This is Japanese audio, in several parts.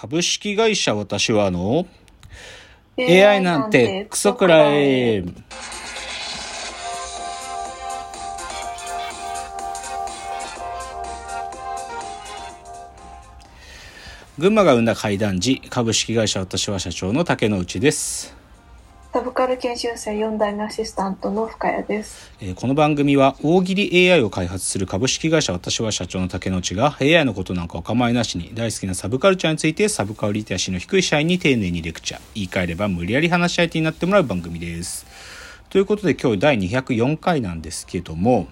株式会社私はあの AI なんてクソくらい。群馬が生んだ怪談時株式会社私は社長の竹之内です。サブカル研修生4代目アシスタントの深谷です。えーこの番組は大喜利 AI を開発する株式会社私は社長の竹之内が AI のことなんかお構いなしに大好きなサブカルチャーについてサブカルリテラシーの低い社員に丁寧にレクチャー言い換えれば無理やり話し相手になってもらう番組です。ということで今日第204回なんですけども、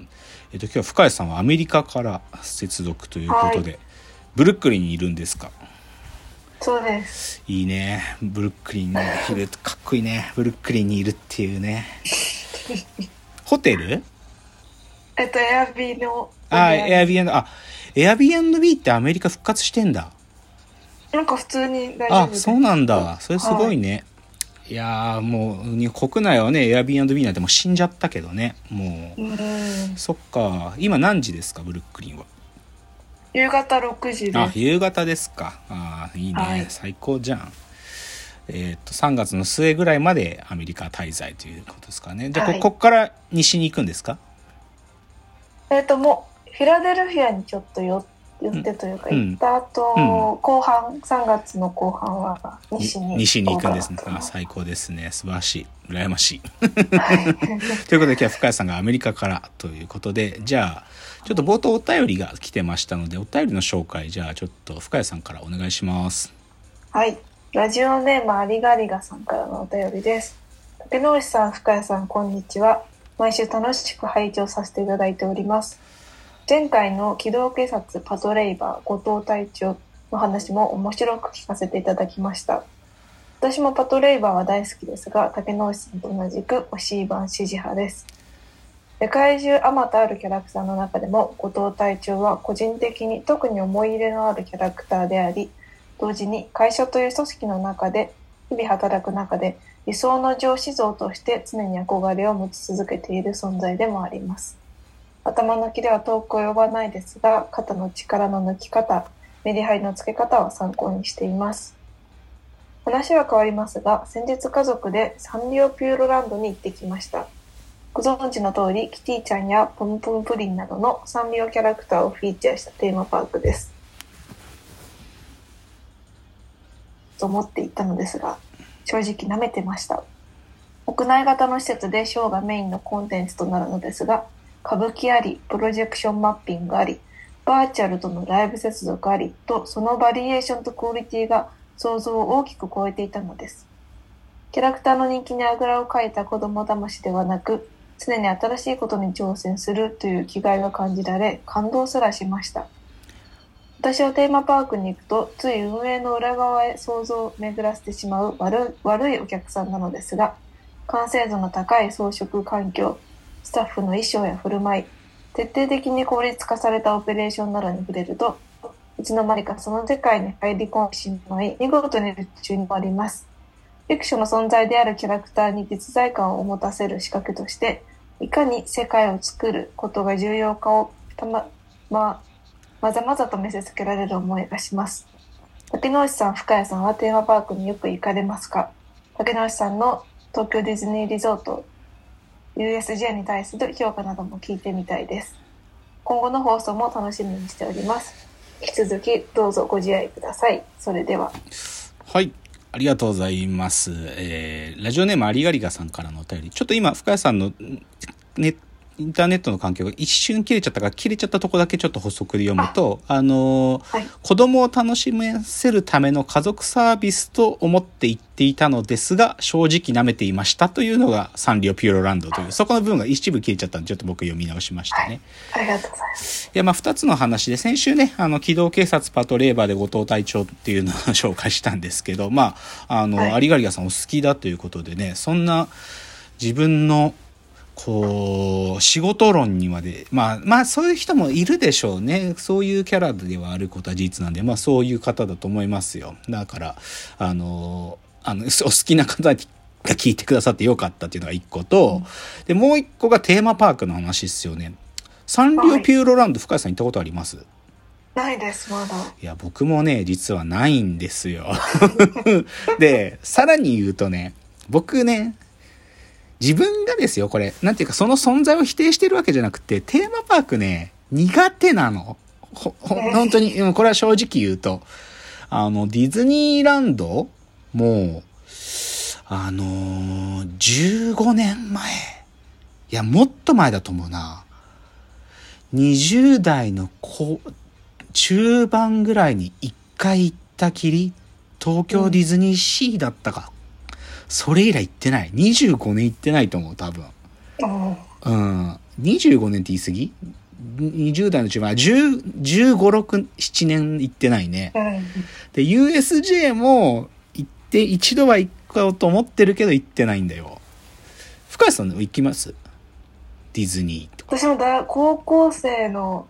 えっと今日は深谷さんはアメリカから接続ということで、はブルックリンにいるんですか？そうです。いいねブルックリンにいるかっこいいねブルックリンにいるっていうね ホテル？えっと、エアビーの。あ、エアビーあ、エアビーってアメリカ復活してんだ。なんか普通に大丈夫あ。そうなんだ。それすごいね。い、やーもう、に国内はね、エアビーなんてもう死んじゃったけどね。もう、うん。そっか。今何時ですか、ブルックリンは？夕方6時であ、す。夕方ですか。あーいいね、はい最高じゃん。えーっと、3月の末ぐらいまでアメリカ滞在ということですかね。じゃあ、こはいこっから西に行くんですか？えっと、もう、フィラデルフィアにちょっと寄寄ってというか、うん行った後、うん後半、3月の後半は西に。西に行くんですね。あ最高ですね。素晴らしい。羨ましい ということで今日は深谷さんがアメリカからということでじゃあちょっと冒頭お便りが来てましたのでお便りの紹介じゃあちょっと深谷さんからお願いしますはい。ラジオネームありがりがさんからのお便りです。竹之内さん、深谷さん、こんにちは。毎週楽しく拝聴させていただいております。前回の機動警察パトレイバー後藤隊長の話も面白く聞かせていただきました。私もパトレイバーは大好きですが、竹之内さんと同じく推しい版支持派です。世界中あまたあるキャラクターの中でも後藤隊長は個人的に特に思い入れのあるキャラクターであり、同時に会社という組織の中で日々働く中で理想の上司像として常に憧れを持ち続けている存在でもあります。頭の毛では遠く及ばないですが肩の力の抜き方メリハリのつけ方は参考にしています。話は変わりますが先日家族でサンリオピューロランドに行ってきました。ご存知の通りキティちゃんやポムポムプリンなどのサンリオキャラクターをフィーチャーしたテーマパークです。と思って行ったのですが正直舐めてました。屋内型の施設でショーがメインのコンテンツとなるのですが歌舞伎ありプロジェクションマッピングありバーチャルとのライブ接続ありとそのバリエーションとクオリティが想像を大きく超えていたのです。キャラクターの人気にあぐらをかいた子供騙しではなく常に新しいことに挑戦するという気概が感じられ感動すらしました。私はテーマパークに行くとつい運営の裏側へ想像を巡らせてしまう悪いお客さんなのですが完成度の高い装飾環境スタッフの衣装や振る舞い徹底的に効率化されたオペレーションなどに触れるといつの間にかその世界に入り込んでしまい見事に夢中になります。フィクションの存在であるキャラクターに実在感を持たせる仕掛けとしていかに世界を作ることが重要かをたまままざまざと見せつけられる思いがします。竹之内さん、深谷さんはテーマパークによく行かれますか？竹之内さんの東京ディズニーリゾート USJ に対する評価なども聞いてみたいです。今後の放送も楽しみにしております。引き続きどうぞご自愛ください。それでは。はいありがとうございます、えーラジオネームありがりがさんからのお便り。ちょっと今深谷さんのねインターネットの環境が一瞬切れちゃったから切れちゃったとこだけちょっと補足で読むとあのーはい。子供を楽しませるための家族サービスと思って言っていたのですが、正直舐めていましたというのがサンリオピューロランドという、そこの部分が一部消えちゃったんで、ちょっと僕読み直しましたね。ありがとうございます。いや、まあ、二つの話で、先週ね、あの、機動警察パトレーバーで後藤隊長っていうのを紹介したんですけど、まあ、あの、はいアリガリガさんお好きだということでね、そんな自分の、こう、仕事論にまで、まあ、まあ、そういう人もいるでしょうね。そういうキャラではあることは事実なんで、まあ、そういう方だと思いますよ。だから、あの、あの、お好きな方が聞いてくださってよかったっていうのが一個と、で、もう一個がテーマパークの話ですよね。サンリオピューロランド、深谷さん行ったことあります？ないです、まだ。いや、僕もね、実はないんですよ。で、さらに言うとね、僕ね、自分がですよ、これ、なんていうか、その存在を否定してるわけじゃなくて、テーマパークね、苦手なの。ほ、ほ、本当に、うんこれは正直言うと、あの、ディズニーランドもう、あのー、15年前。いや、もっと前だと思うな。20代の子、中盤ぐらいに一回行ったきり、東京ディズニーシーだったか。それ以来行ってない。25年行ってないと思う、多分。うんうん。25年って言い過ぎ ?20 代の中盤、10 15、6、7年行ってないね。うん。で、USJ も行って、一度は行こうと思ってるけど行ってないんだよ。深谷さん行きます？ディズニーとか。私も大高校生の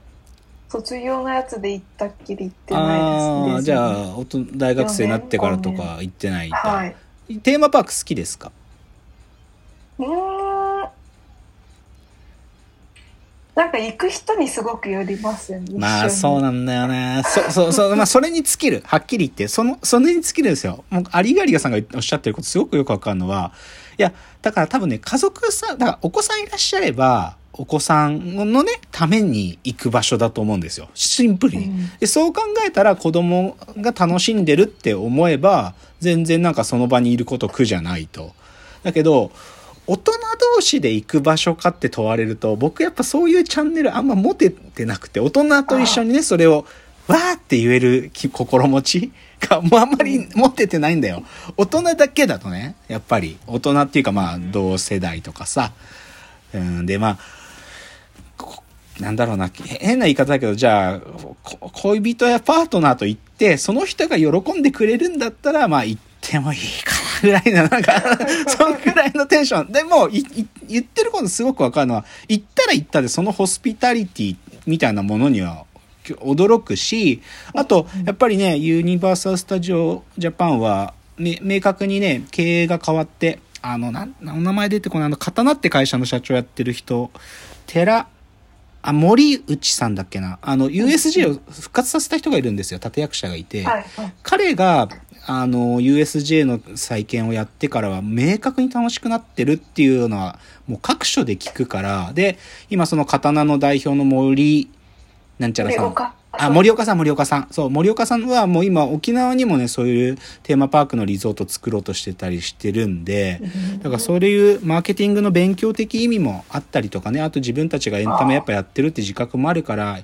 卒業のやつで行ったっきり行ってないですね。ああ、じゃあ、大学生になってからとか行ってないんだ。はい。テーマパーク好きですか？うーん。なんか行く人にすごくよりますよね。まあそうななんだよね。そ、そう、そう、まあそれに尽きる。はっきり言って。その、それに尽きるんですよ。もう、アリガリガさんがおっしゃってることすごくよくわかるのは、いや、だから多分ね、家族さん、だからお子さんいらっしゃれば、お子さんのね、ために行く場所だと思うんですよ。シンプルに。うんで、そう考えたら子供が楽しんでるって思えば、全然なんかその場にいること苦じゃないと。だけど、大人同士で行く場所かって問われると、僕やっぱそういうチャンネルあんま持ててなくて、大人と一緒にね、それを、わーって言える気心持ち が、もうあんまり持ててないんだよ。大人だけだとね、やっぱり、大人っていうかまあ、同世代とかさ。うん、で、まあ、こなんだろうな、へ変な言い方だけど、じゃあ、こ恋人やパートナーと行って、その人が喜んでくれるんだったら、まあ行ってもいいかなぐらいな、なんか、そのぐらいのテンション。でも、いい言ってることすごくわかるのは、行ったら行ったで、そのホスピタリティみたいなものには、驚くし、あと、やっぱりね、ユニバーサル・スタジオ・ジャパンは、め明確にね、経営が変わって、あの、なん、お名前出てこない、あの、刀って会社の社長やってる人、寺、あ、森内さんだっけな？あの、USJ を復活させた人がいるんですよ。立役者がいて。はいはい。彼が、あの、USJ の再建をやってからは明確に楽しくなってるっていうのは、もう各所で聞くから、で、今その刀の代表の森、なんちゃらさん。あ、森岡さん、森岡さん。そう、森岡さんはもう今沖縄にもね、そういうテーマパークのリゾート作ろうとしてたりしてるんで、だからそういうマーケティングの勉強的意味もあったりとかね、あと自分たちがエンタメやっぱやってるって自覚もあるから、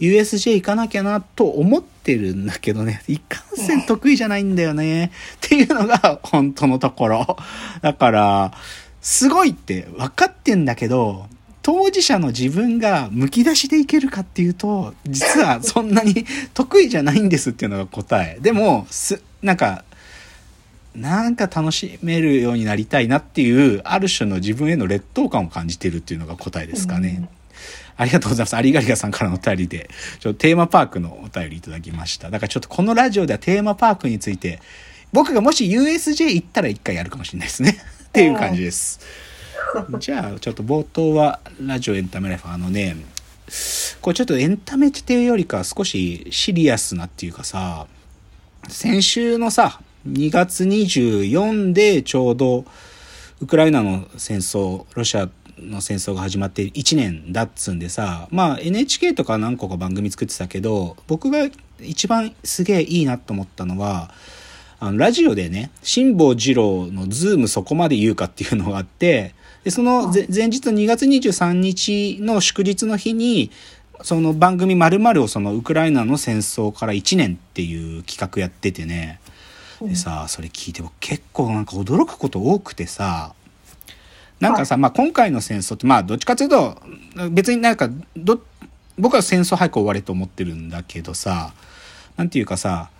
USJ 行かなきゃなと思ってるんだけどね、いかんせん得意じゃないんだよね。っていうのが本当のところ。だから、すごいって分かってんだけど、当事者の自分がむき出しでいけるかっていうと、実はそんなに得意じゃないんですっていうのが答え。でも、す、なんか、なんか楽しめるようになりたいなっていう、ある種の自分への劣等感を感じてるっていうのが答えですかね。ありがとうございます。ありがりがさんからのお便りで、ちょっとテーマパークのお便りいただきました。だからちょっとこのラジオではテーマパークについて、僕がもし USJ 行ったら一回やるかもしれないですね。っていう感じです。じゃあ、ちょっと冒頭はラジオエンタメライフ、あのね、これちょっとエンタメっていうよりか少しシリアスなっていうかさ、先週のさ、2月24でちょうどウクライナの戦争、ロシアの戦争が始まって1年だっつんでさ、まあ NHK とか何個か番組作ってたけど、僕が一番すげえいいなと思ったのは、あのラジオでね、辛坊二郎のズームそこまで言うかっていうのがあって、で、その前前日の2月23日の祝日の日に、その番組〇〇をそのウクライナの戦争から1年っていう企画やっててね、でさ、それ聞いて僕結構なんか驚くこと多くてさ、なんかさ、まあ今回の戦争って、まあどっちかというと、別になんか、ど、僕は戦争早く終われと思ってるんだけどさ、なんていうかさ、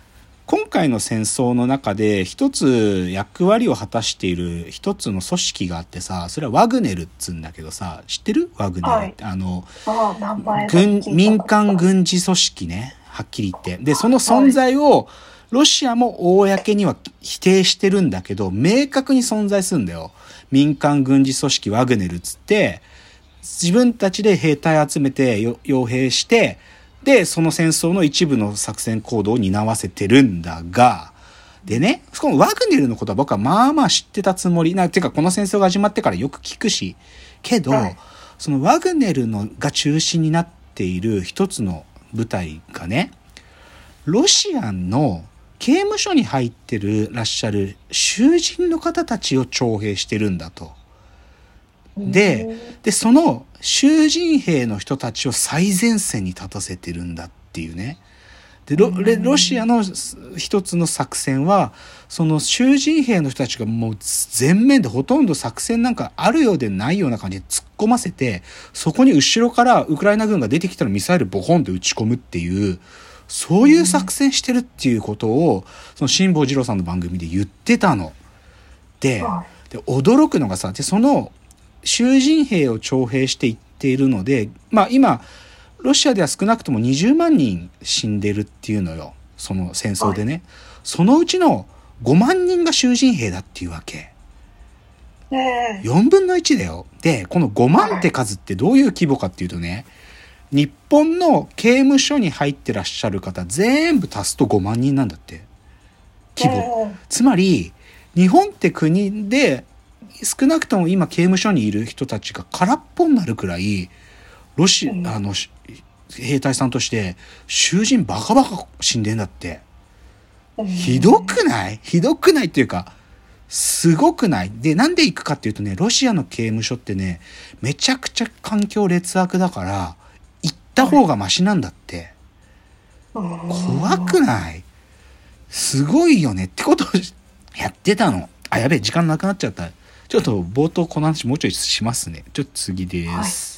今回の戦争の中で一つ役割を果たしている一つの組織があってさ、それはワグネルっつうんだけどさ、知ってる？ワグネルって。あの、ああ、名前だけ聞いたこと軍、民間軍事組織ね。はっきり言って。で、その存在を、ロシアも公には否定してるんだけど、明確に存在するんだよ。民間軍事組織ワグネルっつって、自分たちで兵隊集めてよ傭兵して、で、その戦争の一部の作戦行動を担わせてるんだが、でね、このワグネルのことは僕はまあまあ知ってたつもり。な、てかこの戦争が始まってからよく聞くし、けど、はいそのワグネルのが中心になっている一つの部隊がね、ロシアの刑務所に入ってるらっしゃる囚人の方たちを徴兵してるんだと。で、で、その囚人兵の人たちを最前線に立たせてるんだっていうね。で、ロシアの一つの作戦は、その囚人兵の人たちがもう全面でほとんど作戦なんかあるようでないような感じで突っ込ませて、そこに後ろからウクライナ軍が出てきたらミサイルボコンと撃ち込むっていう、そういう作戦してるっていうことを、その辛坊二郎さんの番組で言ってたの。で、はで驚くのがさでその囚人兵を徴兵していっているのでまあ今ロシアでは少なくとも20万人死んでるっていうのよ。その戦争でね、そのうちの5万人が囚人兵だっていうわけ。ねえ。4分の1だよ。でこの5万って数ってどういう規模かっていうとね日本の刑務所に入ってらっしゃる方全部足すと5万人なんだって。規模。ねつまり日本って国で少なくとも今刑務所にいる人たちが空っぽになるくらいロシうんあのし兵隊さんとして囚人バカバカ死んでんだってえひどくない？ひどくないっていうかすごくない？でなんで行くかっていうとねロシアの刑務所ってねめちゃくちゃ環境劣悪だから行った方がマシなんだって。怖くない？すごいよねってことをやってたの。あ、やべえ、時間なくなっちゃった。ちょっと冒頭この話もうちょいしますね。ちょっと次です。